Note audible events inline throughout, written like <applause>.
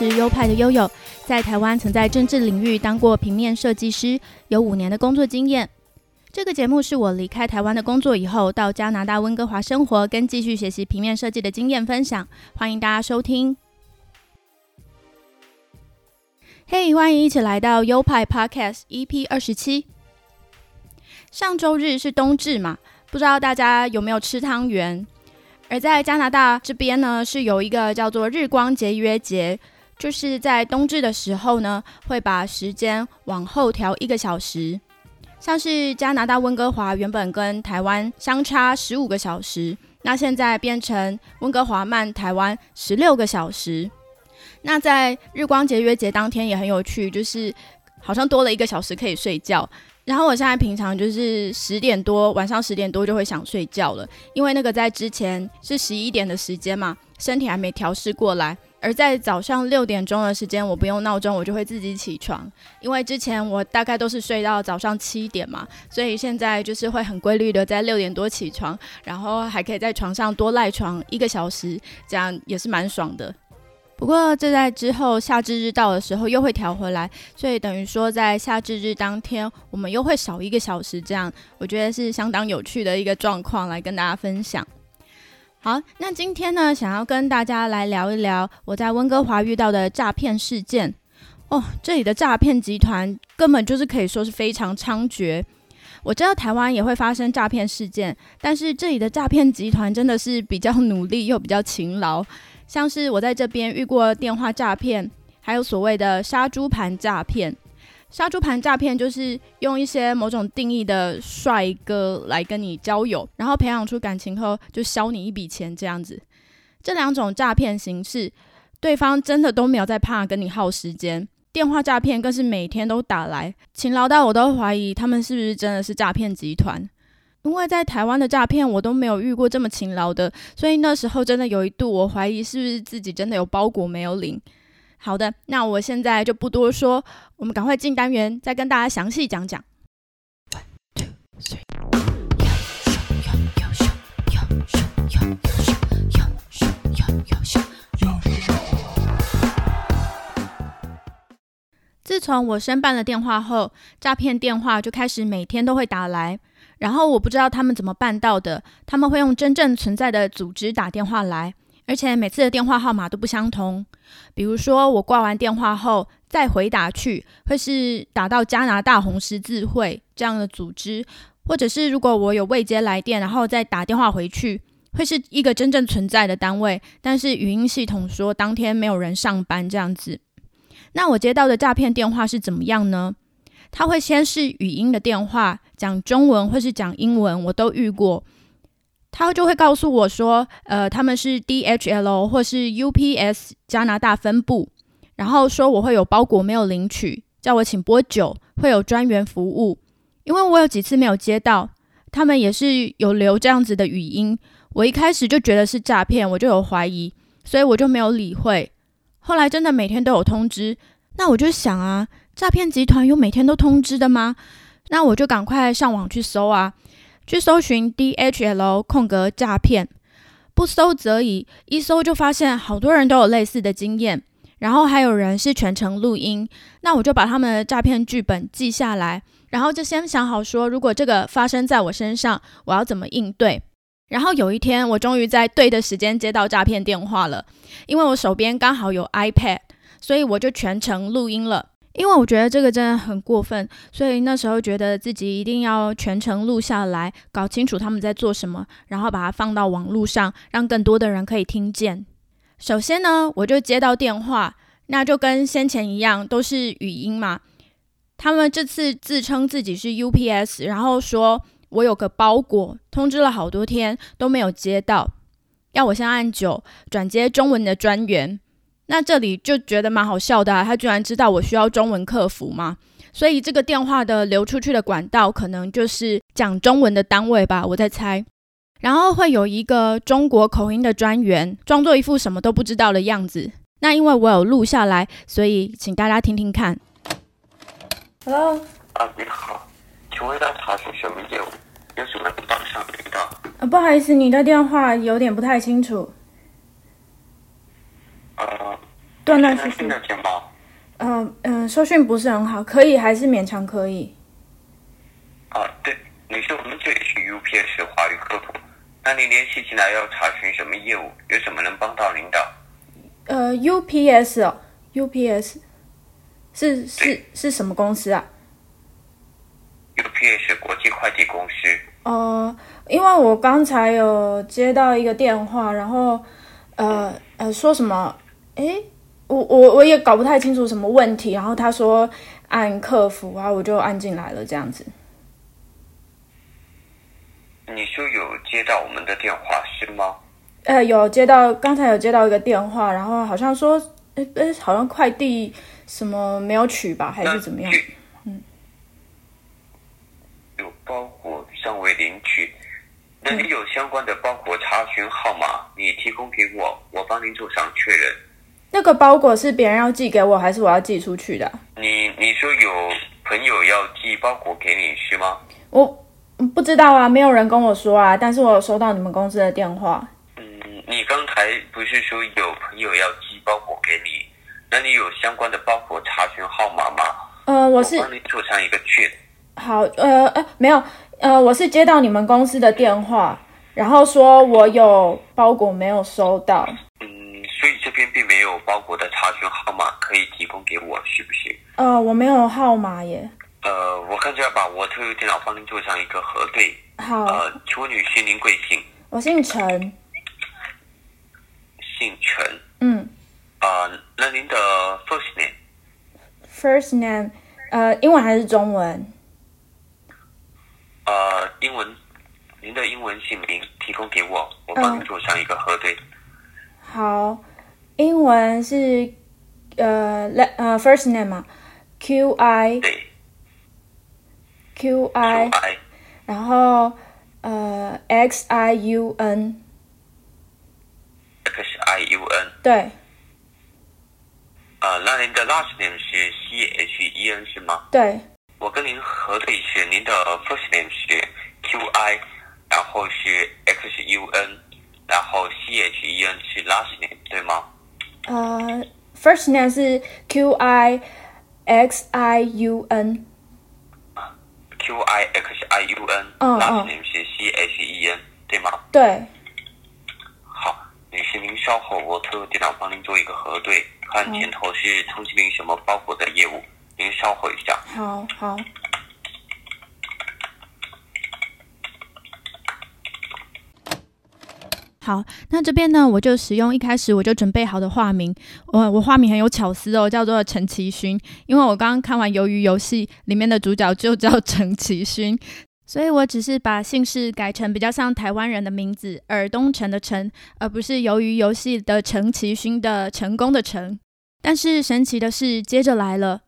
是优派的悠悠，在台湾曾在政治领域当过平面设计师，有五年的工作经验。这个节目是我离开台湾的工作以后，到加拿大温哥华生活跟继续学习平面设计的经验分享，欢迎大家收听。嘿，欢迎一起来到优派 Podcast EP 二十七。上周日是冬至嘛，不知道大家有没有吃汤圆？而在加拿大这边呢，是有一个叫做日光节约节，就是在冬至的时候呢，会把时间往后调一个小时。像是加拿大温哥华原本跟台湾相差十五个小时，那现在变成温哥华慢台湾十六个小时。那在日光节约节当天也很有趣，就是好像多了一个小时可以睡觉。然后我现在平常就是十点多，晚上十点多就会想睡觉了，因为那个在之前是十一点的时间嘛，身体还没调试过来。而在早上六点钟的时间，我不用闹钟，我就会自己起床，因为之前我大概都是睡到早上七点嘛，所以现在就是会很规律的在六点多起床，然后还可以在床上多赖床一个小时，这样也是蛮爽的。不过这在之后夏至日到的时候又会调回来，所以等于说在夏至日当天，我们又会少一个小时，这样我觉得是相当有趣的一个状况来跟大家分享。好，那今天呢，想要跟大家来聊一聊我在温哥华遇到的诈骗事件。哦，这里的诈骗集团根本就是可以说是非常猖獗。我知道台湾也会发生诈骗事件，但是这里的诈骗集团真的是比较努力又比较勤劳。像是我在这边遇过电话诈骗，还有所谓的杀猪盘诈骗。杀猪盘诈骗就是用一些某种定义的帅哥来跟你交友，然后培养出感情后就消你一笔钱这样子。这两种诈骗形式，对方真的都没有在怕跟你耗时间。电话诈骗更是每天都打来，勤劳到我都怀疑他们是不是真的是诈骗集团。因为在台湾的诈骗，我都没有遇过这么勤劳的，所以那时候真的有一度我怀疑是不是自己真的有包裹没有领。好的，那我现在就不多说，我们赶快进单元，再跟大家详细讲讲。自从我申办了电话后，诈骗电话就开始每天都会打来。然后我不知道他们怎么办到的，他们会用真正存在的组织打电话来，而且每次的电话号码都不相同。比如说我挂完电话后再回打去，会是打到加拿大红十字会这样的组织，或者是如果我有未接来电，然后再打电话回去，会是一个真正存在的单位，但是语音系统说当天没有人上班这样子。那我接到的诈骗电话是怎么样呢？他会先是语音的电话，讲中文或是讲英文，我都遇过。他就会告诉我说，呃，他们是 DHL 或是 UPS 加拿大分部，然后说我会有包裹没有领取，叫我请拨九，会有专员服务。因为我有几次没有接到，他们也是有留这样子的语音。我一开始就觉得是诈骗，我就有怀疑，所以我就没有理会。后来真的每天都有通知，那我就想啊。诈骗集团有每天都通知的吗？那我就赶快上网去搜啊，去搜寻 DHL 空格诈骗，不搜则已，一搜就发现好多人都有类似的经验，然后还有人是全程录音。那我就把他们的诈骗剧本记下来，然后就先想好说，如果这个发生在我身上，我要怎么应对。然后有一天，我终于在对的时间接到诈骗电话了，因为我手边刚好有 iPad，所以我就全程录音了。因为我觉得这个真的很过分，所以那时候觉得自己一定要全程录下来，搞清楚他们在做什么，然后把它放到网络上，让更多的人可以听见。首先呢，我就接到电话，那就跟先前一样，都是语音嘛。他们这次自称自己是 UPS，然后说我有个包裹，通知了好多天都没有接到，要我先按九转接中文的专员。那这里就觉得蛮好笑的，他居然知道我需要中文客服吗？所以这个电话的流出去的管道可能就是讲中文的单位吧，我在猜。然后会有一个中国口音的专员，装作一副什么都不知道的样子。那因为我有录下来，所以请大家听听看。Hello，啊，你好，请问要查询什么业务？有什么帮上领导？啊，不好意思，你的电话有点不太清楚。啊，断断续续？嗯嗯，收讯不是很好，可以还是勉强可以。啊，对，你是我们这里是 UPS 华语客服，那您联系进来要查询什么业务？有什么能帮到领导？呃，UPS 哦，UPS 是是是什么公司啊？UPS 国际快递公司。哦、因为我刚才有接到一个电话，然后呃呃说什么？诶，我我我也搞不太清楚什么问题，然后他说按客服啊，我就按进来了这样子。你说有接到我们的电话是吗？呃，有接到刚才有接到一个电话，然后好像说，呃呃，好像快递什么没有取吧，还是怎么样？嗯有包裹尚未领取，那你有相关的包裹查询号码，你提供给我，我帮您做上确认。那个包裹是别人要寄给我，还是我要寄出去的啊？你你说有朋友要寄包裹给你是吗？我嗯不知道啊，没有人跟我说啊，但是我有收到你们公司的电话。嗯，你刚才不是说有朋友要寄包裹给你？那你有相关的包裹查询号码吗？呃，我是帮你做上一个确认。好，呃呃，没有，呃，我是接到你们公司的电话，然后说我有包裹没有收到。嗯，所以这边并没有包裹的查询号码可以提供给我，是不是？呃，我没有号码耶。呃，我看就要把我特有电脑帮您做上一个核对。好，呃，请问女士您贵姓？我姓陈。姓陈。嗯呃，那您的 first name？，first name，呃，英文还是中文？呃，英文，您的英文姓名提供给我，我帮您做上一个核对。好，英文是呃，le- 呃，first name 嘛，Q I 对 Q，Q I，I 然后呃，X I U N，X I U N。对呃，那您的 last name 是 C H E N 是吗？对，我跟您核对一下，您的 first name 是 Q I，然后是 X U N，然后 C H E N 是 last name 对吗？呃，first name 是 Q I X I U N，Q I X I U N，嗯嗯 name 是 C H E N 对吗？对，好，女士您稍后，我特有电脑帮您做一个核对，看前头是通缉您什么包裹的业务，您稍后一下。好好，好，那这边呢，我就使用一开始我就准备好的化名，我我化名很有巧思哦，叫做陈其勋，因为我刚刚看完《鱿鱼游戏》里面的主角就叫陈其勋，所以我只是把姓氏改成比较像台湾人的名字尔东城的城，而不是《鱿鱼游戏》的陈其勋的成功的成。但是神奇的是，接着来了。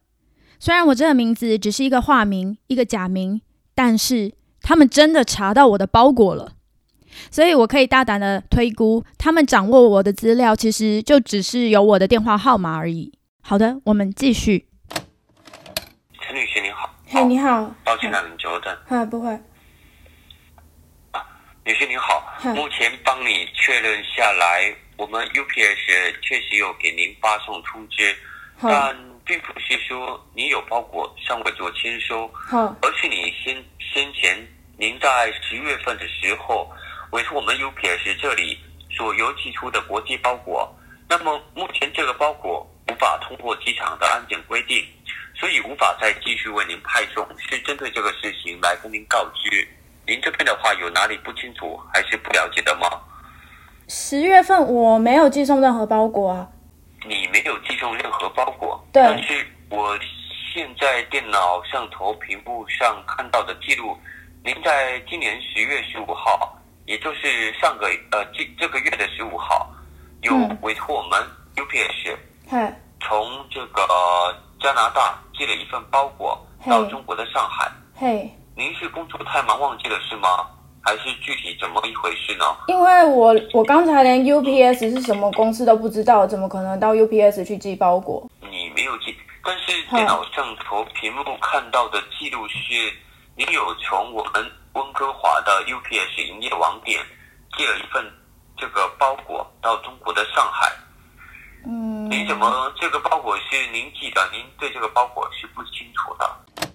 虽然我这个名字只是一个化名，一个假名，但是他们真的查到我的包裹了，所以我可以大胆的推估，他们掌握我的资料，其实就只是有我的电话号码而已。好的，我们继续。陈女士您好。嘿，你好。抱歉让您久等。啊，不会。女士您好，目前帮你确认下来，我们 UPS 确实有给您发送通知，但并不是说你有包裹尚未做签收，好，而是你先先前您在十月份的时候委托我们 UPS 这里所邮寄出的国际包裹，那么目前这个包裹无法通过机场的安检规定，所以无法再继续为您派送，是针对这个事情来跟您告知。您这边的话有哪里不清楚还是不了解的吗？十月份我没有寄送任何包裹啊。你没有寄送任何包裹，对但是我现在电脑上头屏幕上看到的记录，您在今年十月十五号，也就是上个呃这这个月的十五号，有嗯委托我们 UPS 嘿，从这个加拿大寄了一份包裹到中国的上海。嘿，您是工作太忙忘记了是吗？还是具体怎么一回事呢？因为我我刚才连 UPS 是什么公司都不知道，怎么可能到 UPS 去寄包裹？你没有寄，但是电脑上头屏幕看到的记录是，你有从我们温哥华的 UPS 营业网点寄了一份这个包裹到中国的上海。嗯，您怎么这个包裹是您寄的？您对这个包裹是不清楚的？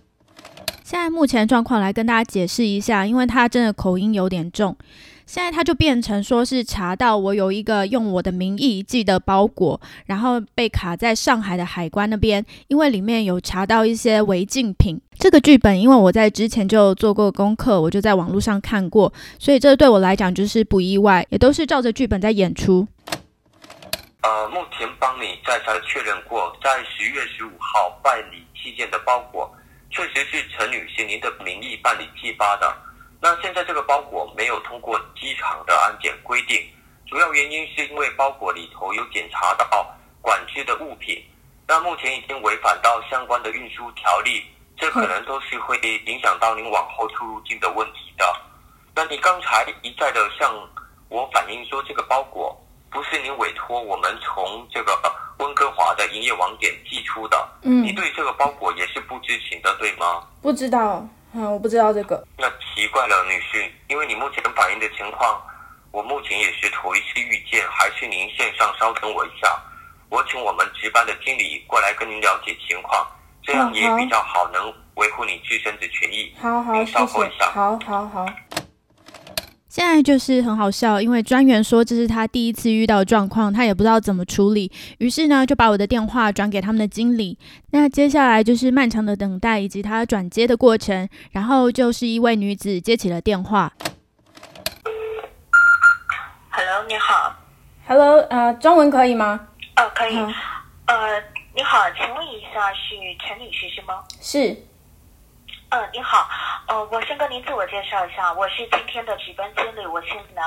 现在目前状况来跟大家解释一下，因为他真的口音有点重。现在他就变成说是查到我有一个用我的名义寄的包裹，然后被卡在上海的海关那边，因为里面有查到一些违禁品。这个剧本因为我在之前就做过功课，我就在网络上看过，所以这对我来讲就是不意外，也都是照着剧本在演出。呃，目前帮你再三确认过，在十月十五号办理寄件的包裹，确实是陈女士您的名义办理寄发的。那现在这个包裹没有通过机场的安检规定，主要原因是因为包裹里头有检查到管制的物品，那目前已经违反到相关的运输条例，这可能都是会影响到您往后出入境的问题的。那你刚才一再的向我反映说这个包裹不是您委托我们从这个温哥华的营业网点寄出的，嗯，你对这个包裹也是不知情的，对吗？不知道。嗯，我不知道这个。那奇怪了，女士，因为你目前反映的情况，我目前也是头一次遇见，还是您线上稍等我一下，我请我们值班的经理过来跟您了解情况，这样也比较好，能维护你自身的权益。好好，稍后一下。好好好。现在就是很好笑，因为专员说这是他第一次遇到状况，他也不知道怎么处理，于是呢就把我的电话转给他们的经理。那接下来就是漫长的等待以及他转接的过程，然后就是一位女子接起了电话。Hello，你好。Hello，呃，中文可以吗？哦，可以。呃，你好，请问一下是陈女士是吗？是。嗯，你好，呃，我先跟您自我介绍一下，我是今天的值班经理，我姓梁。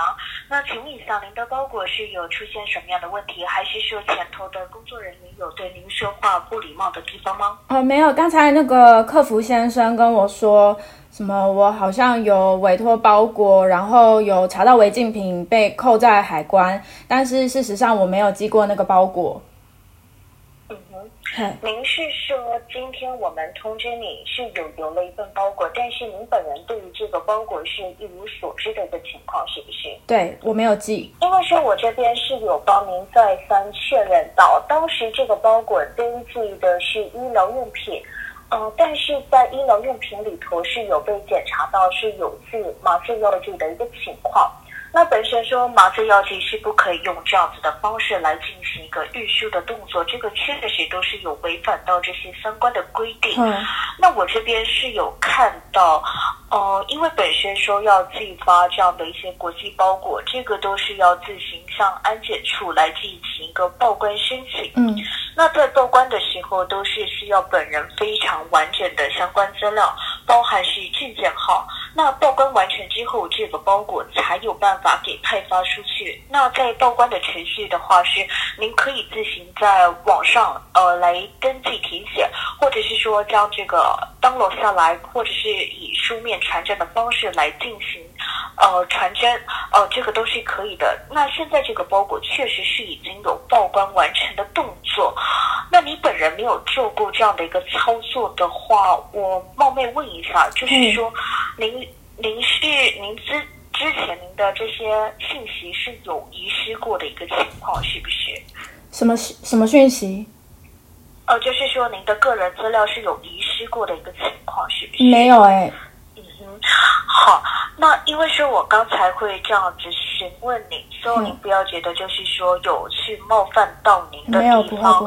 那请问一下，您的包裹是有出现什么样的问题，还是说前头的工作人员有对您说话不礼貌的地方吗？哦，没有，刚才那个客服先生跟我说什么，我好像有委托包裹，然后有查到违禁品被扣在海关，但是事实上我没有寄过那个包裹。您是说今天我们通知你是有留了一份包裹，但是您本人对于这个包裹是一无所知的一个情况，是不是？对我没有寄，因为说我这边是有帮您再三确认到，当时这个包裹登记的是医疗用品，嗯，但是在医疗用品里头是有被检查到是有致麻醉药剂的一个情况。那本身说麻醉药剂是不可以用这样子的方式来进行一个运输的动作，这个确实都是有违反到这些相关的规定。嗯，那我这边是有看到，呃，因为本身说要寄发这样的一些国际包裹，这个都是要自行向安检处来进行一个报关申请。嗯，那在报关的时候都是需要本人非常完整的相关资料，包含是证件号。那报关完成之后，这个包裹才有办法给派发出去。那在报关的程序的话，是您可以自行在网上呃来登记填写，或者是说将这个登录下来，或者是以书面传真的方式来进行呃传真，呃这个都是可以的。那现在这个包裹确实是已经有报关完成的动作。那你本人没有做过这样的一个操作的话，我冒昧问一下，就是说您。您是您之之前您的这些信息是有遗失过的一个情况，是不是？什么什么讯息？呃，就是说您的个人资料是有遗失过的一个情况，是不是？没有哎。好，那因为是我刚才会这样子询问你，所以你不要觉得就是说有去冒犯到您的地方。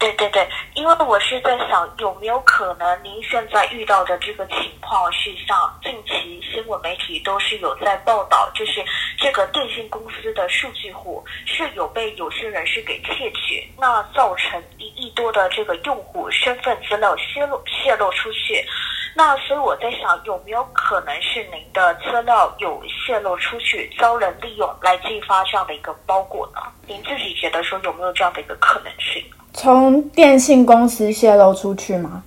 对对对，因为我是在想，有没有可能您现在遇到的这个情况是像近期新闻媒体都是有在报道，就是这个电信公司的数据库是有被有些人是给窃取，那造成一亿多的这个用户身份资料泄露泄露出去，那所以我在想，有没有可能是您的资料有泄露出去，遭人利用来寄发这样的一个包裹呢？您自己觉得说有没有这样的一个可能性？从电信公司泄露出去吗？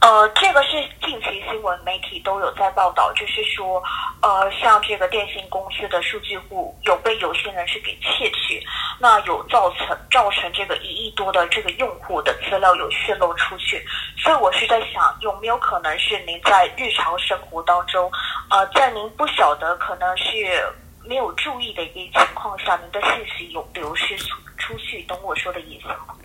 呃，这个是近期新闻媒体都有在报道，就是说，呃，像这个电信公司的数据库有被有心人士给窃取，那有造成造成这个一亿多的这个用户的资料有泄露出去，所以我是在想，有没有可能是您在日常生活当中，呃，在您不晓得可能是没有注意的一个情况下，您的信息有流失出。出去，懂我说的意思吗？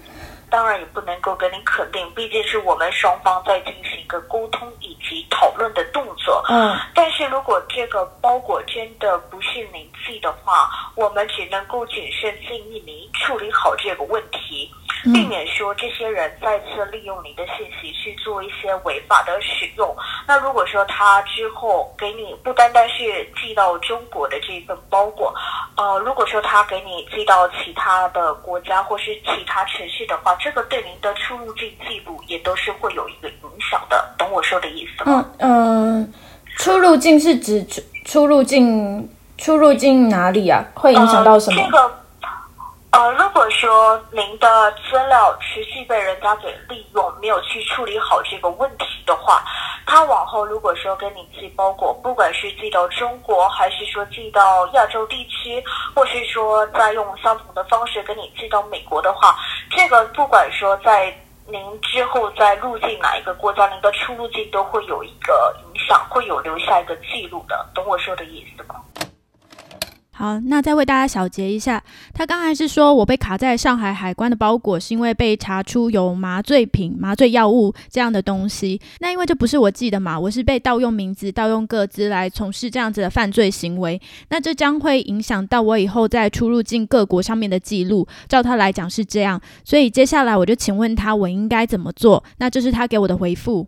当然也不能够跟您肯定，毕竟是我们双方在进行一个沟通以及讨论的动作。嗯，但是如果这个包裹真的不是您寄的话，我们只能够谨慎建议您处理好这个问题，避免说这些人再次利用您的信息去做一些违法的使用。那如果说他之后给你不单单是寄到中国的这份包裹，呃，如果说他给你寄到其他的国家或是其他城市的话，这个对您的出入境记录也都是会有一个影响的，懂我说的意思吗？嗯嗯，出入境是指出出入境出入境哪里啊？会影响到什么？呃、这个呃，如果说您的资料持续被人家给利用，没有去处理好这个问题的话，他往后如果说给你寄包裹，不管是寄到中国，还是说寄到亚洲地区，或是说再用相同的方式给你寄到美国的话，这个不管说在您之后在入境哪一个国家，您的出入境都会有一个影响，会有留下一个记录的，懂我说的意思吗？好，那再为大家小结一下，他刚才是说我被卡在上海海关的包裹是因为被查出有麻醉品、麻醉药物这样的东西。那因为这不是我寄的嘛，我是被盗用名字、盗用个资来从事这样子的犯罪行为。那这将会影响到我以后在出入境各国上面的记录。照他来讲是这样，所以接下来我就请问他我应该怎么做？那这是他给我的回复。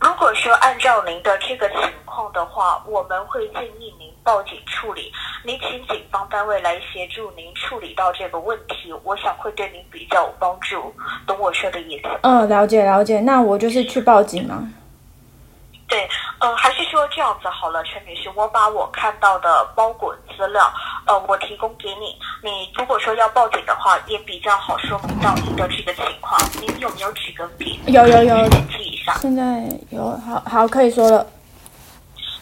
如果说按照您的这个情况的话，我们会建议您报警处理，您请警方单位来协助您处理到这个问题，我想会对您比较有帮助，懂我说的意思？嗯，了解了解。那我就是去报警吗？对，呃，还是说这样子好了，陈女士，我把我看到的包裹资料，呃，我提供给你。你如果说要报警的话，也比较好说明到您的这个情况。您有没有纸跟笔？有有有，记一下。现在有，好好可以说了。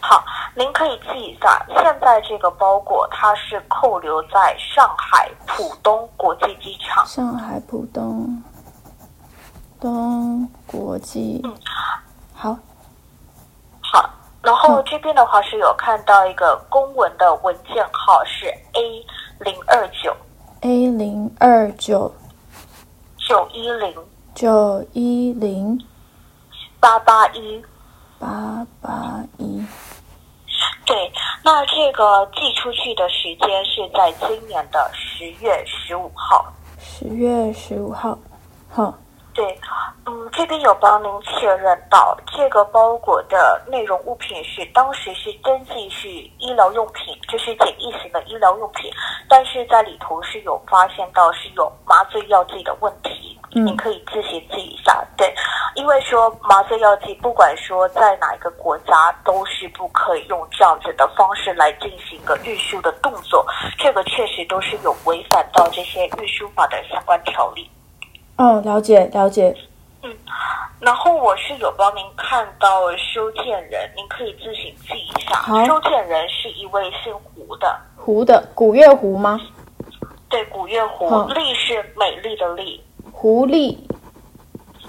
好，您可以记一下。现在这个包裹它是扣留在上海浦东国际机场。上海浦东东国际。嗯，好。好，然后这边的话是有看到一个公文的文件号是 A 零二九 A 零二九九一零九一零八八一八八一。对，那这个寄出去的时间是在今年的十月十五号。十月十五号，好。对，嗯，这边有帮您确认到这个包裹的内容物品是当时是登记是医疗用品，就是简易型的医疗用品，但是在里头是有发现到是有麻醉药剂的问题，嗯，你可以自行记一下。对，因为说麻醉药剂不管说在哪一个国家都是不可以用这样子的方式来进行一个运输的动作，这个确实都是有违反到这些运输法的相关条例。哦，了解了解。嗯，然后我是有帮您看到收件人，您可以自行记一下。好，收件人是一位姓胡的。胡的，古月胡吗？对，古月胡。丽是美丽的丽。胡丽。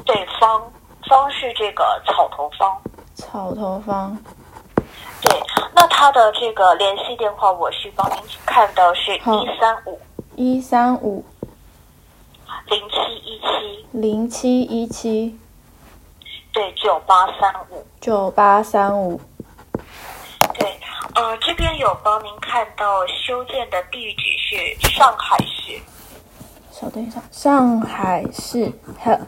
对，方方是这个草头方。草头方。对，那他的这个联系电话，我是帮您看到是一三五一三五。零七一七。零七一七，对，九八三五。九八三五，对，呃，这边有帮您看到修建的地址是上海市。稍等一下，上海市，呵，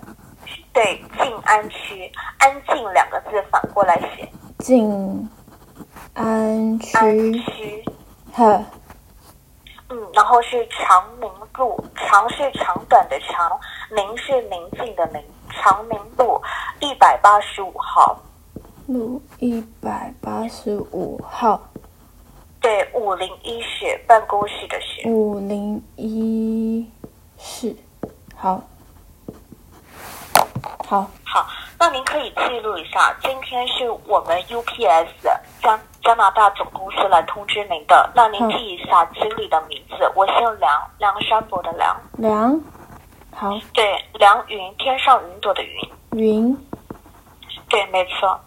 对，静安区，安静两个字反过来写，静安区，安区，呵。嗯，然后是长宁路，长是长短的长，宁是宁静的宁，长宁路一百八十五号。路一百八十五号。对，五零一室办公室的室。五零一室，好。好。好，那您可以记录一下，今天是我们 UPS 加加拿大总公司来通知您的。那您记一下经理的名字，我姓梁，梁山伯的梁。梁，好。对，梁云，天上云朵的云。云。对，没错。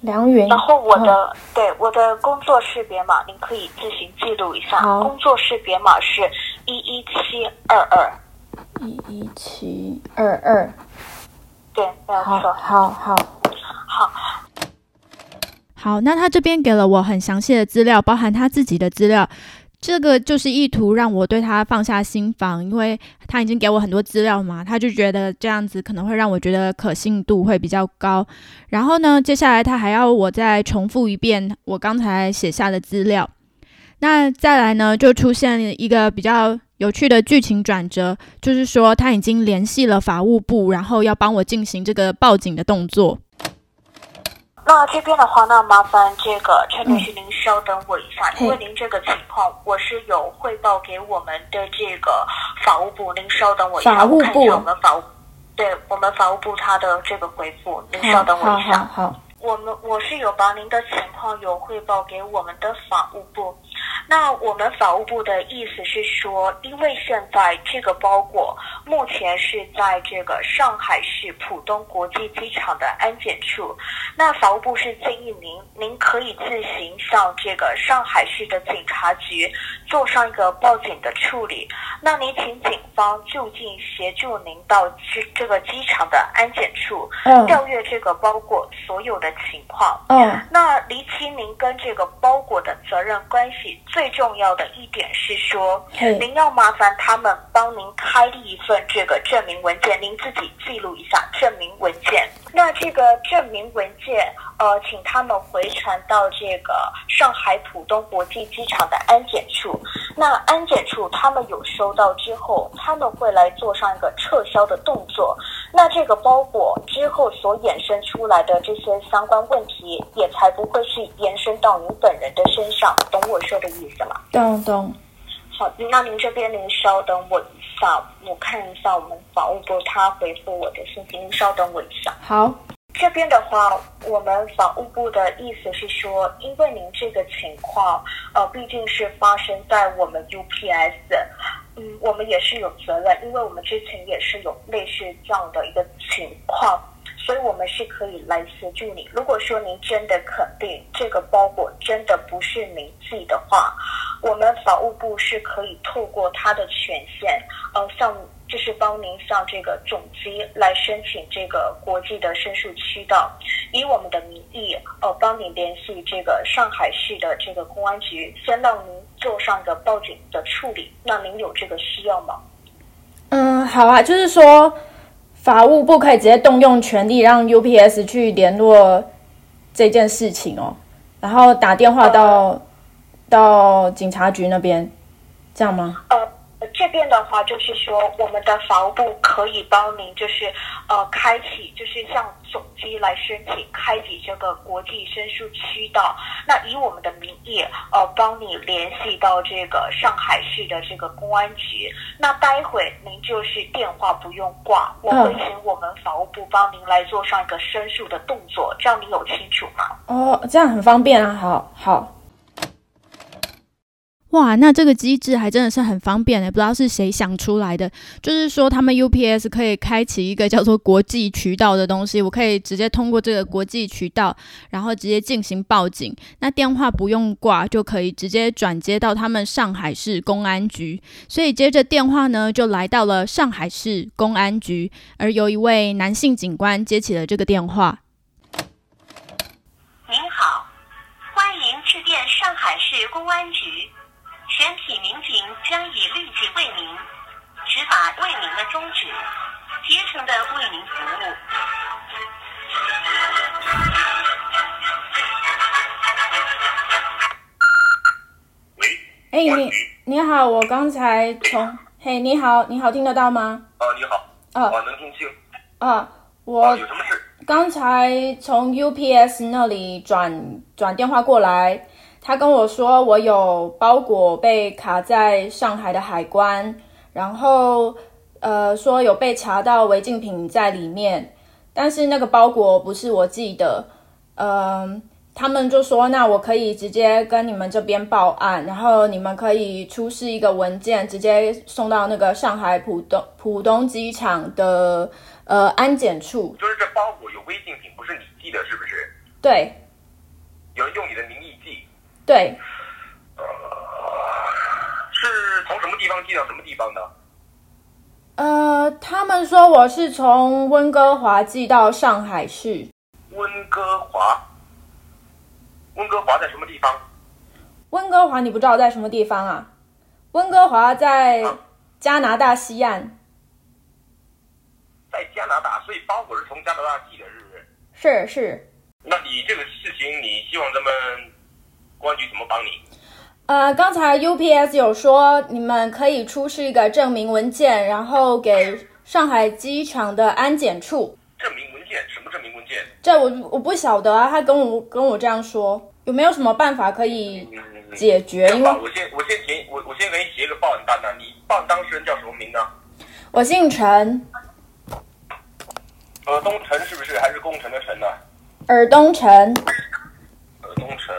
梁云。然后我的对我的工作识别码，您可以自行记录一下。工作识别码是一一七二二。一一七二二。对，没有错。好好好。好，好那他这边给了我很详细的资料，包含他自己的资料。这个就是意图让我对他放下心防，因为他已经给我很多资料嘛，他就觉得这样子可能会让我觉得可信度会比较高。然后呢，接下来他还要我再重复一遍我刚才写下的资料。那再来呢，就出现一个比较有趣的剧情转折，就是说他已经联系了法务部，然后要帮我进行这个报警的动作。那这边的话，那麻烦这个陈女士您稍等我一下，因为您这个情况我是有汇报给我们的这个法务部，您稍等我一下，我看一下我们法务，对我们法务部他的这个回复，您稍等我一下。好，我们我是有把您的情况有汇报给我们的法务部。那我们法务部的意思是说，因为现在这个包裹目前是在这个上海市浦东国际机场的安检处，那法务部是建议您，您可以自行向这个上海市的警察局做上一个报警的处理。那您请警方就近协助您到这这个机场的安检处调阅这个包裹所有的情况。嗯，那厘清您跟这个包裹的责任关系。最重要的一点是说，您要麻烦他们帮您开立一份这个证明文件，您自己记录一下证明文件。那这个证明文件，呃，请他们回传到这个上海浦东国际机场的安检处。那安检处他们有收到之后，他们会来做上一个撤销的动作。那这个包裹之后所衍生出来的这些相关问题，也才不会去延伸到您本人的身上。懂我说的意思吗？懂懂，好，那您这边您稍等我一下，我看一下我们法务部他回复我的信息，您稍等我一下。好，这边的话，我们法务部的意思是说，因为您这个情况，呃，毕竟是发生在我们 UPS，嗯，我们也是有责任，因为我们之前也是有类似这样的一个情况。所以我们是可以来协助你。如果说您真的肯定这个包裹真的不是您寄的话，我们法务部是可以透过他的权限，呃，向就是帮您向这个总机来申请这个国际的申诉渠道，以我们的名义，呃，帮您联系这个上海市的这个公安局，先让您做上个报警的处理。那您有这个需要吗？嗯，好啊，就是说。法务部可以直接动用权力让 UPS 去联络这件事情哦，然后打电话到到警察局那边，这样吗？呃。这边的话就是说，我们的法务部可以帮您，就是呃，开启，就是向总机来申请开启这个国际申诉渠道。那以我们的名义，呃，帮你联系到这个上海市的这个公安局。那待会您就是电话不用挂，我会请我们法务部帮您来做上一个申诉的动作，这样你有清楚吗？哦，这样很方便啊，好好。哇，那这个机制还真的是很方便的，不知道是谁想出来的。就是说，他们 UPS 可以开启一个叫做国际渠道的东西，我可以直接通过这个国际渠道，然后直接进行报警。那电话不用挂，就可以直接转接到他们上海市公安局。所以接着电话呢，就来到了上海市公安局，而有一位男性警官接起了这个电话。您好，欢迎致电上海市公安局。全体民警将以立即为您执法为民的宗旨，竭诚的为您服务。喂，哎，你你好，我刚才从嘿，你好，你好，听得到吗？哦，你好，哦，能听清。啊，我有什么事？刚才从 UPS 那里转转电话过来。他跟我说，我有包裹被卡在上海的海关，然后呃说有被查到违禁品在里面，但是那个包裹不是我寄的，嗯，他们就说那我可以直接跟你们这边报案，然后你们可以出示一个文件，直接送到那个上海浦东浦东机场的呃安检处。就是这包裹有违禁品，不是你寄的，是不是？对。有人用你的名义寄。对，呃，是从什么地方寄到什么地方的？呃，他们说我是从温哥华寄到上海市。温哥华，温哥华在什么地方？温哥华你不知道在什么地方啊？温哥华在啊加拿大西岸。在加拿大，所以包裹是从加拿大寄的，是不是？是是。那你这个事情，你希望咱们公安局怎么帮你？呃，刚才 UPS 有说你们可以出示一个证明文件，然后给上海机场的安检处。证明文件？什么证明文件？这我我不晓得啊，他跟我跟我这样说，有没有什么办法可以嗯，解决？因为这样吧，我先我先填，我我先给你写一个报案单呢。你报案当事人叫什么名呢？我姓陈，尔东城是不是？还是工程的程呢？尔东陈，尔东城，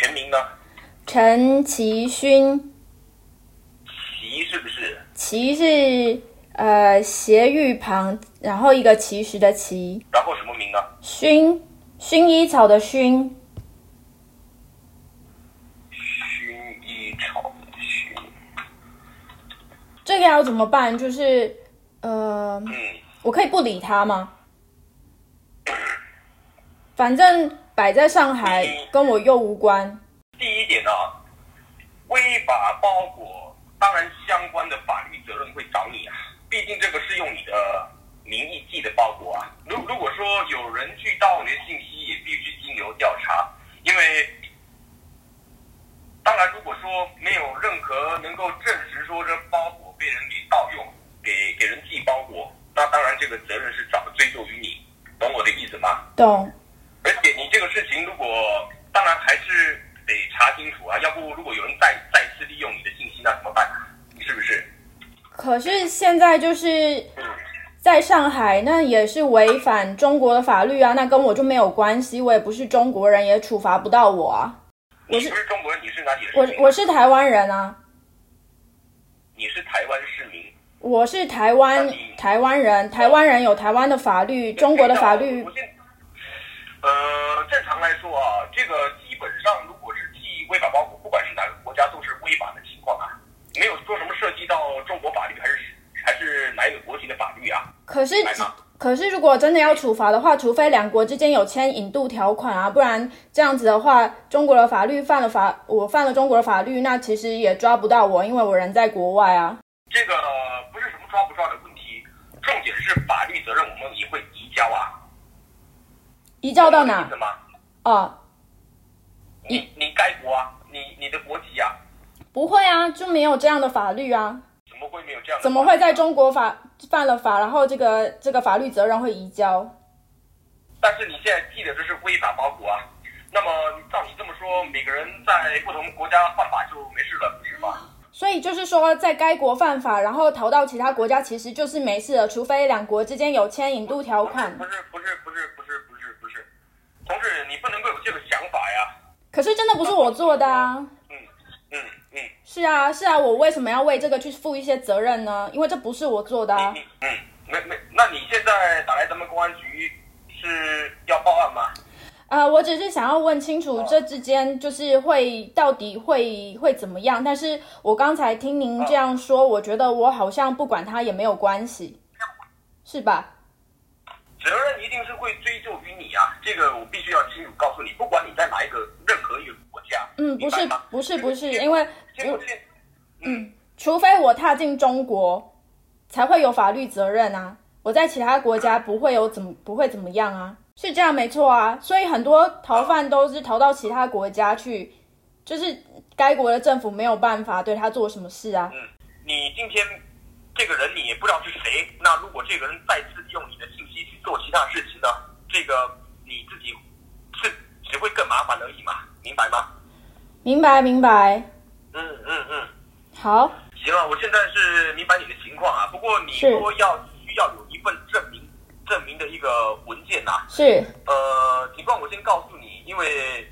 全名呢？陈其勋，其是不是？其是呃斜玉旁，然后一个其实的其，然后什么名呢？薰薰衣草的薰，薰衣草的薰。这个要怎么办？就是呃，嗯，我可以不理他吗？反正摆在上海跟我又无关。第一点呢、违法包裹，当然相关的法律责任会找你啊，毕竟这个是用你的名义寄的包裹啊。如如果说有人去盗你的信息，也必须经由调查，因为当然如果说没有任何能够证实说这包裹被人给盗用，给给人寄包裹，那当然这个责任是找追究于你，懂我的意思吗？懂？而且你这个事情，如果当然还是得查清楚啊，要不如果有人再再次利用你的信息，那怎么办啊？是不是？可是现在就是嗯，在上海，那也是违反中国的法律啊，那跟我就没有关系，我也不是中国人，也处罚不到我啊。你不是中国人，你是哪里人？我我是台湾人啊，你是台湾市民。我是台湾台湾人，台湾人有台湾的法律，中国的法律呃，正常来说啊，这个基本上如果是寄违法包裹，不管是哪个国家都是违法的情况啊，没有说什么涉及到中国法律还是还是哪一个国籍的法律啊。可是可是，如果真的要处罚的话，除非两国之间有签引渡条款啊，不然这样子的话，中国的法律犯了法，我犯了中国的法律，那其实也抓不到我，因为我人在国外啊。这个不是什么抓不抓的问题，重点是法律责任我们也会移交啊。移交到哪懂我的意思？吗？哦，你你该国啊，你你的国籍啊，不会啊，就没有这样的法律啊。怎么会没有这样的？怎么会在？中国法犯了法，然后这个这个法律责任会移交？但是你现在记得这是违法包裹啊。那么照你这么说，每个人在不同国家犯法就没事了，不是吧？所以就是说，在该国犯法，然后逃到其他国家，其实就是没事了，除非两国之间有签引渡条款不是不是不是不是，同志，你不能够有这个想法呀。可是真的不是我做的啊。嗯嗯嗯，是啊，是啊，我为什么要为这个去负一些责任呢？因为这不是我做的啊你。嗯，没没，那你现在打来咱们公安局是要报案吗？呃，我只是想要问清楚这之间就是会到底会会怎么样，但是我刚才听您这样说，我觉得我好像不管他也没有关系，是吧？责任一定是会追究于你啊，这个我必须要清楚告诉你，不管你在哪一个任何一个国家，嗯，不是不是，不是，因为嗯，除非我踏进中国，才会有法律责任啊。我在其他国家不会有怎么不会怎么样啊，是这样没错啊。所以很多逃犯都是逃到其他国家去，就是该国的政府没有办法对他做什么事啊。嗯，你今天这个人你也不知道是谁，那如果这个人再次利用你的信做其他事情呢，这个你自己是只会更麻烦而已嘛，明白吗？明白，明白。嗯嗯嗯，好，行了，我现在是明白你的情况啊，不过你说要需要有一份证明证明的一个文件呐、是呃，情况我先告诉你，因为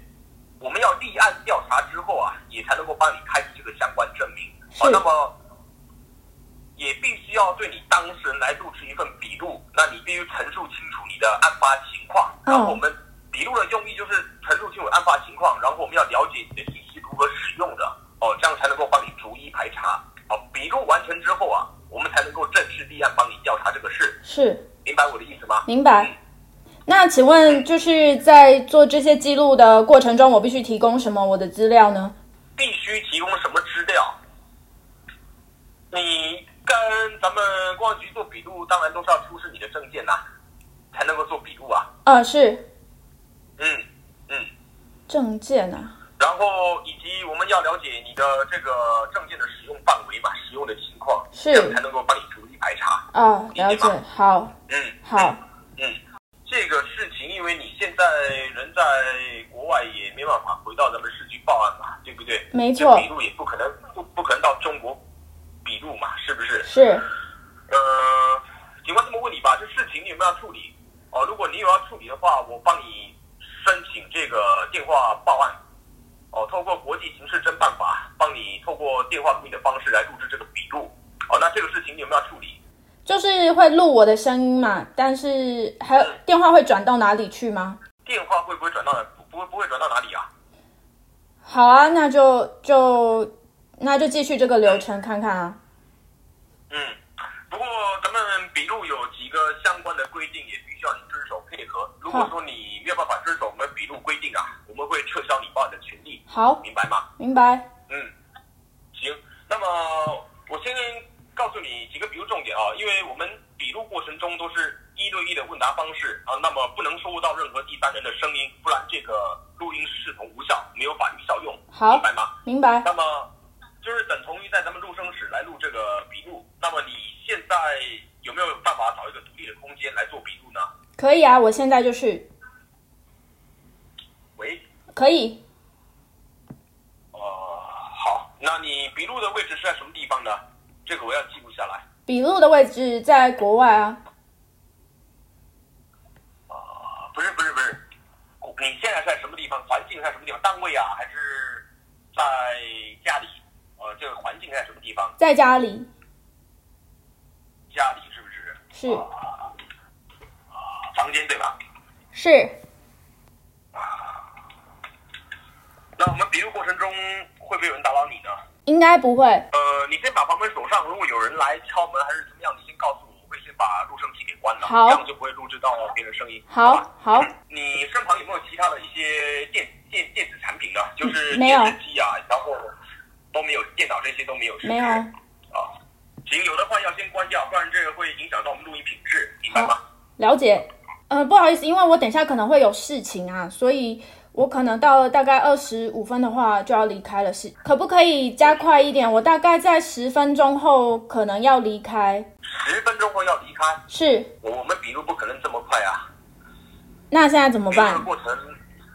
我们要立案调查之后啊，也才能够帮你开启这个相关证明。是好，那么也必须要对你当事人来录制一份笔录，那你必须陈述清楚你的案发情况。嗯然后我们笔录的用意就是陈述清楚案发情况，然后我们要了解你的信息如何使用的，哦，这样才能够帮你逐一排查，好立案帮你调查这个事，是，明白我的意思吗？明白。那请问就是在做这些记录的过程中，我必须提供什么我的资料呢？必须提供什么资料？你跟咱们公安局做笔录，当然都是要出示你的证件呐、才能够做笔录啊。啊，是嗯嗯，证件啊。然后以及我们要了解你的这个证件的使用范围嘛，使用的情况，是这样才能够帮你逐一排查。啊，了解。好，嗯，好，嗯，这个事情，因为你现在人在国外，也没办法回到咱们市局报案嘛，对不对？没错笔录也不可能不不可能到中国笔录嘛，是不是？是呃，警官这么问你吧，这事情你有没有要处理？哦，如果你有要处理的话，我帮你申请这个电话报案。哦，透过国际刑事侦办法，帮你透过电话录音的方式来录制这个笔录。哦，那这个事情你有没有要处理？就是会录我的声音嘛，但是还有电话会转到哪里去吗？电话会不会转到？不不会不会转到哪里啊？好啊，那就就那就继续这个流程看看啊。嗯，不过咱们笔录有几个相关的规定，也必须要你遵守配合。如果说你没有办法遵守我们笔录规定啊，我们会撤销你报案的权利，好，明白吗？明白。嗯，行。那么我先告诉你几个笔录重点啊，因为我们笔录过程中都是一对一的问答方式啊，那么不能收到任何第三人的声音，不然这个录音视同无效，没有法律效用，好明白吗？明白。那么就是等同于在咱们录声室来录这个笔录。那么你现在有没有办法找一个独立的空间来做笔录呢？可以啊，我现在就去。喂，可以。呃，好，那你笔录的位置是在什么地方呢？这个我要记录下来。笔录的位置在国外啊。啊、不是不是不是，你现在在什么地方？环境在什么地方？单位啊，还是在家里？呃，这个环境在什么地方？在家里。家里是不是？是啊、房间对吧？是。那我们笔录过程中会不会有人打扰你呢？应该不会。呃，你先把房门锁上，如果有人来敲门还是怎么样，你先告诉我，我会先把录声器给关了，好这样就不会录制到别人声音。好吧好你身旁有没有其他的一些电电电子产品呢？就是电视机啊，然后都没有，电脑这些都没有？没有啊，行，有的话要先关掉，不然这个会影响到我们录音品质，明白吗？了解。呃，不好意思，因为我等一下可能会有事情啊，所以我可能到了大概二十五分的话就要离开了。是，可不可以加快一点？我大概在十分钟后可能要离开。十分钟后要离开，是，我我们笔录不可能这么快啊。那现在怎么笔录的办？过程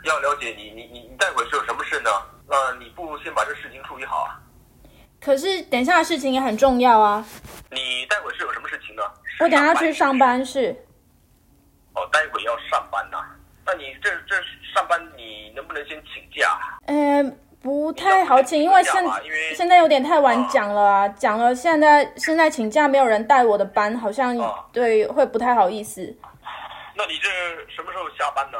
要了解你，你你你待会是有什么事呢？那你不如先把这事情处理好啊。可是等一下的事情也很重要啊，你待会是有什么事情呢？我等下去上班是。哦，待会要上班呐、那你这这上班你能不能先请假？呃，不太好请，因为现因为现在有点太晚讲了啊，讲了现在现在请假没有人带我的班，好像哦对会不太好意思。那你这什么时候下班呢？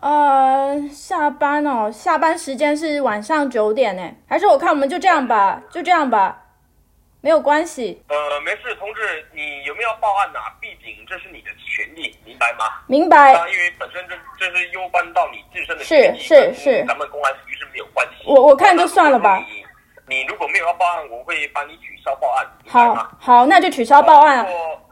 呃，下班哦，下班时间是晚上九点呢，还是我看我们就这样吧，就这样吧，没有关系，呃，没事，同志，你有没有报案呐、毕竟这是你的权利，明白吗？明白。啊，因为本身这这是攸关到你自身的是权利，是跟是咱们公安局是没有关系。我我看就算了吧你你如果没有要报案，我会帮你取消报案，好吗？好，那就取消报案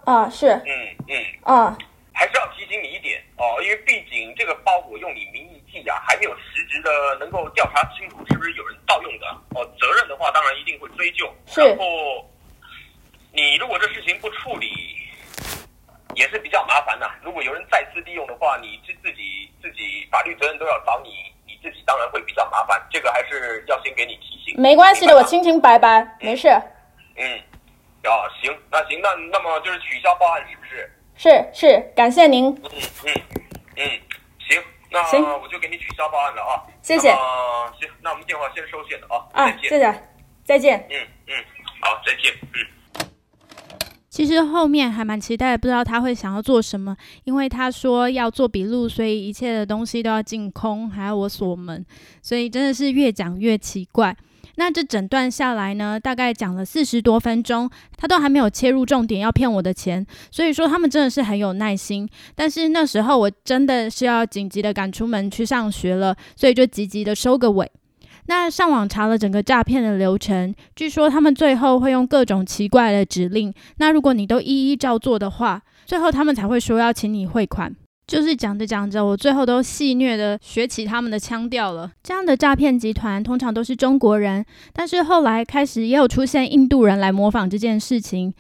啊，是嗯嗯。啊，还是要提醒你一点哦，因为毕竟这个包裹用你名啊，还没有实质的能够调查清楚是不是有人盗用的哦。责任的话，当然一定会追究。是然后你如果这事情不处理，也是比较麻烦的、如果有人再次利用的话，你自自己自己法律责任都要找你，你自己当然会比较麻烦。这个还是要先给你提醒。没关系的，我清清白白，没事，嗯，啊，行，那行，那那么就是取消报案是不是？是是，感谢您，嗯嗯那行我就给你取消报案了啊。谢谢啊行，那我们电话先收线了啊。啊。谢谢，再见。嗯嗯，好，再见。嗯。其实后面还蛮期待，不知道他会想要做什么，因为他说要做笔录，所以一切的东西都要净空，还要我锁门，所以真的是越讲越奇怪。那这整段下来呢，大概讲了四十多分钟，他都还没有切入重点，要骗我的钱。所以说他们真的是很有耐心。但是那时候我真的是要紧急的赶出门去上学了，所以就急急的收个尾。那上网查了整个诈骗的流程，据说他们最后会用各种奇怪的指令。那如果你都一一照做的话，最后他们才会说要请你汇款。就是讲着讲着，我最后都戏谑的学起他们的腔调了。这样的诈骗集团通常都是中国人，但是后来开始也有出现印度人来模仿这件事情。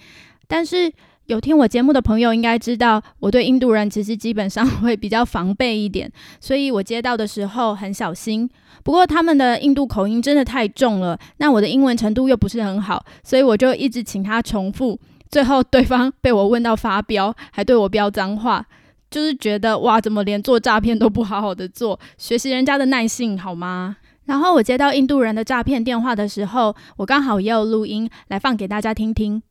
但是有听我节目的朋友应该知道，我对印度人其实基本上 <laughs> 会比较防备一点，所以我接到的时候很小心。不过他们的印度口音真的太重了，那我的英文程度又不是很好，所以我就一直请他重复。最后对方被我问到发飙，还对我飙脏话。就是觉得哇，怎么连做诈骗都不好好的做，学习人家的耐性好吗？然后我接到印度人的诈骗电话的时候，我刚好也有录音来放给大家听听。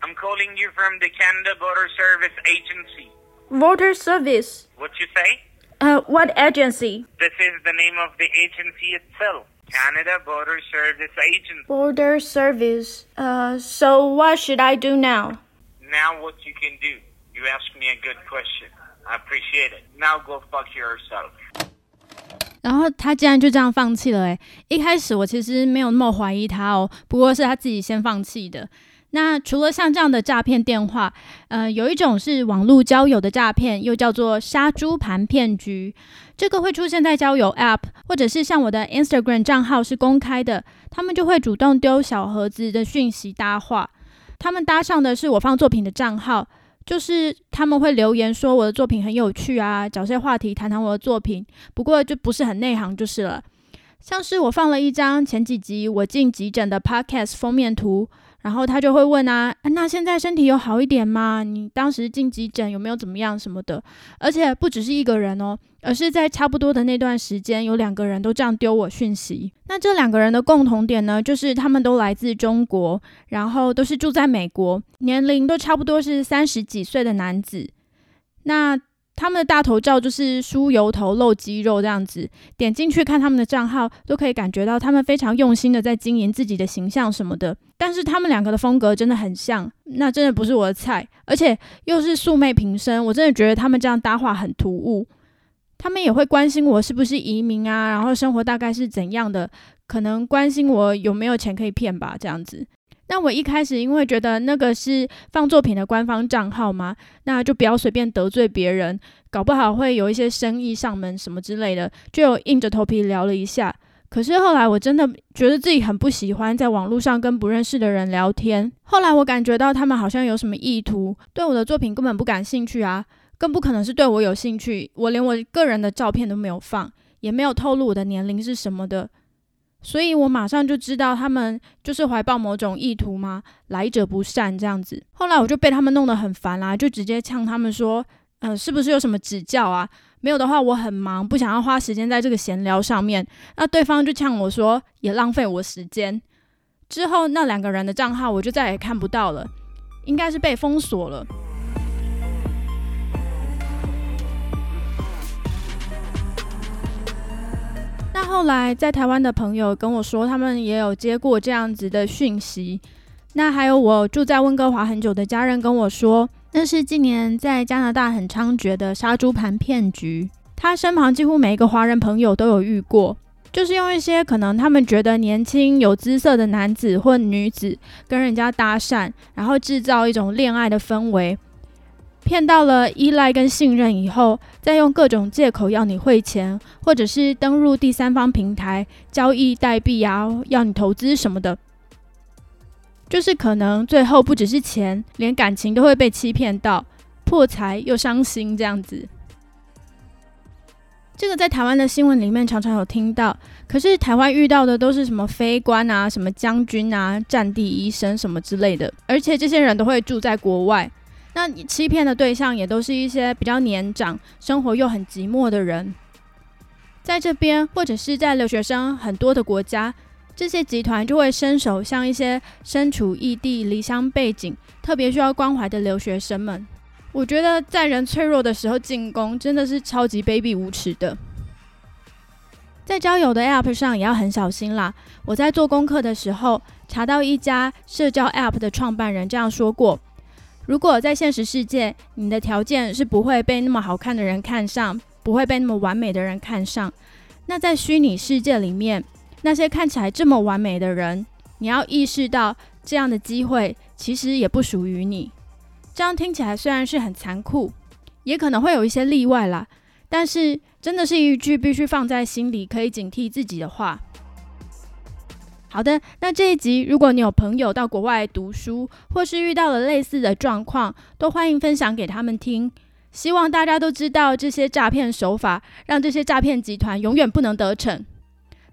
I'm calling you from the Canada Border Service Agency. Border Service. What you say? Uh, what agency? This is the name of the agency itself. Canada Border Service Agency. Border Service. Uh, so what should I do now? Now what you can do? You ask me a good question. I appreciate it. Now go fuck yourself. 然后他竟然就这样放弃了诶，一开始我其实没有那么怀疑他哦，不过是他自己先放弃的。那除了像这样的诈骗电话，呃，有一种是网络交友的诈骗，又叫做杀猪盘骗局。这个会出现在交友 App，或者是像我的 Instagram 账号是公开的，他们就会主动丢小盒子的讯息搭话。他们搭上的是我放作品的账号。就是他们会留言说我的作品很有趣啊，找些话题谈谈我的作品，不过就不是很内行就是了。像是我放了一张前几集我进急诊的 Podcast 封面图。然后他就会问啊，那现在身体有好一点吗？你当时进急诊有没有怎么样什么的？而且不只是一个人哦，而是在差不多的那段时间，有两个人都这样丢我讯息。那这两个人的共同点呢，就是他们都来自中国，然后都是住在美国，年龄都差不多是三十几岁的男子。那他们的大头照就是梳油头、露肌肉这样子，点进去看他们的账号，都可以感觉到他们非常用心的在经营自己的形象什么的。但是他们两个的风格真的很像，那真的不是我的菜，而且又是素昧平生，我真的觉得他们这样搭话很突兀。他们也会关心我是不是移民啊，然后生活大概是怎样的，可能关心我有没有钱可以骗吧，这样子。那我一开始因为觉得那个是放作品的官方账号嘛，那就不要随便得罪别人，搞不好会有一些生意上门什么之类的，就硬着头皮聊了一下。可是后来我真的觉得自己很不喜欢在网络上跟不认识的人聊天。后来我感觉到他们好像有什么意图，对我的作品根本不感兴趣啊，更不可能是对我有兴趣。我连我个人的照片都没有放，也没有透露我的年龄是什么的。所以我马上就知道他们就是怀抱某种意图吗？来者不善这样子。后来我就被他们弄得很烦啦，就直接呛他们说：“嗯，是不是有什么指教啊？没有的话，我很忙，不想要花时间在这个闲聊上面。”那对方就呛我说：“也浪费我时间。”之后那两个人的账号我就再也看不到了，应该是被封锁了。后来在台湾的朋友跟我说，他们也有接过这样子的讯息。那还有我住在温哥华很久的家人跟我说，那是近年在加拿大很猖獗的杀猪盘骗局。他身旁几乎每一个华人朋友都有遇过，就是用一些可能他们觉得年轻有姿色的男子或女子跟人家搭讪，然后制造一种恋爱的氛围。骗到了依赖跟信任以后，再用各种借口要你汇钱，或者是登入第三方平台交易代币啊，要你投资什么的，就是可能最后不只是钱，连感情都会被欺骗到，破财又伤心这样子。这个在台湾的新闻里面常常有听到，可是台湾遇到的都是什么飞官啊、什么将军啊、战地医生什么之类的，而且这些人都会住在国外。那你欺骗的对象也都是一些比较年长、生活又很寂寞的人，在这边或者是在留学生很多的国家，这些集团就会伸手向一些身处异地、离乡背景、特别需要关怀的留学生们。我觉得在人脆弱的时候进攻，真的是超级卑鄙无耻的。在交友的 App 上也要很小心啦。我在做功课的时候查到一家社交 App 的创办人这样说过：如果在现实世界，你的条件是不会被那么好看的人看上，不会被那么完美的人看上，那在虚拟世界里面，那些看起来这么完美的人，你要意识到这样的机会其实也不属于你。这样听起来虽然是很残酷，也可能会有一些例外啦，但是真的是一句必须放在心里、可以警惕自己的话。好的，那这一集如果你有朋友到国外读书，或是遇到了类似的状况，都欢迎分享给他们听。希望大家都知道这些诈骗手法，让这些诈骗集团永远不能得逞。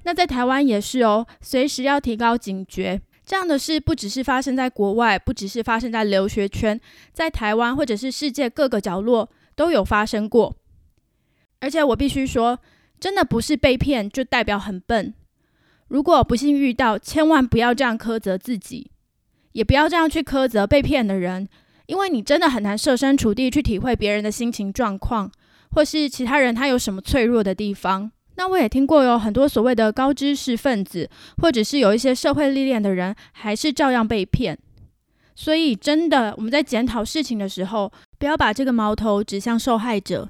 那在台湾也是哦，随时要提高警觉。这样的事不只是发生在国外，不只是发生在留学圈，在台湾或者是世界各个角落都有发生过。而且我必须说，真的不是被骗就代表很笨。如果不幸遇到，千万不要这样苛责自己，也不要这样去苛责被骗的人，因为你真的很难设身处地去体会别人的心情状况，或是其他人他有什么脆弱的地方。那我也听过有很多所谓的高知识分子，或者是有一些社会历练的人，还是照样被骗。所以真的，我们在检讨事情的时候，不要把这个矛头指向受害者。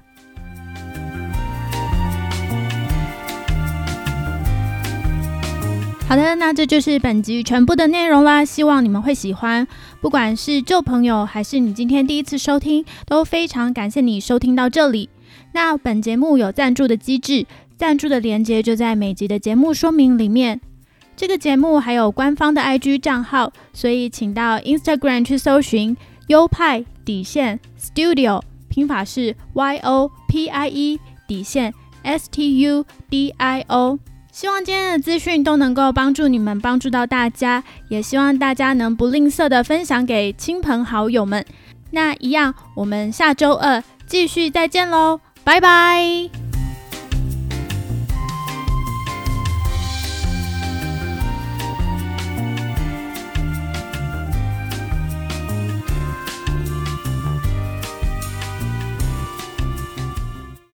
好的，那这就是本集全部的内容啦，希望你们会喜欢。不管是旧朋友还是你今天第一次收听，都非常感谢你收听到这里。那本节目有赞助的机制，赞助的链接就在每集的节目说明里面。这个节目还有官方的 IG 账号，所以请到 Instagram 去搜寻优派底线 Studio，拼法是 Y O P I E 底线 S T U D I O。希望今天的资讯都能够帮助你们，帮助到大家，也希望大家能不吝啬的分享给亲朋好友们。那一样，我们下周二继续再见喽，拜拜。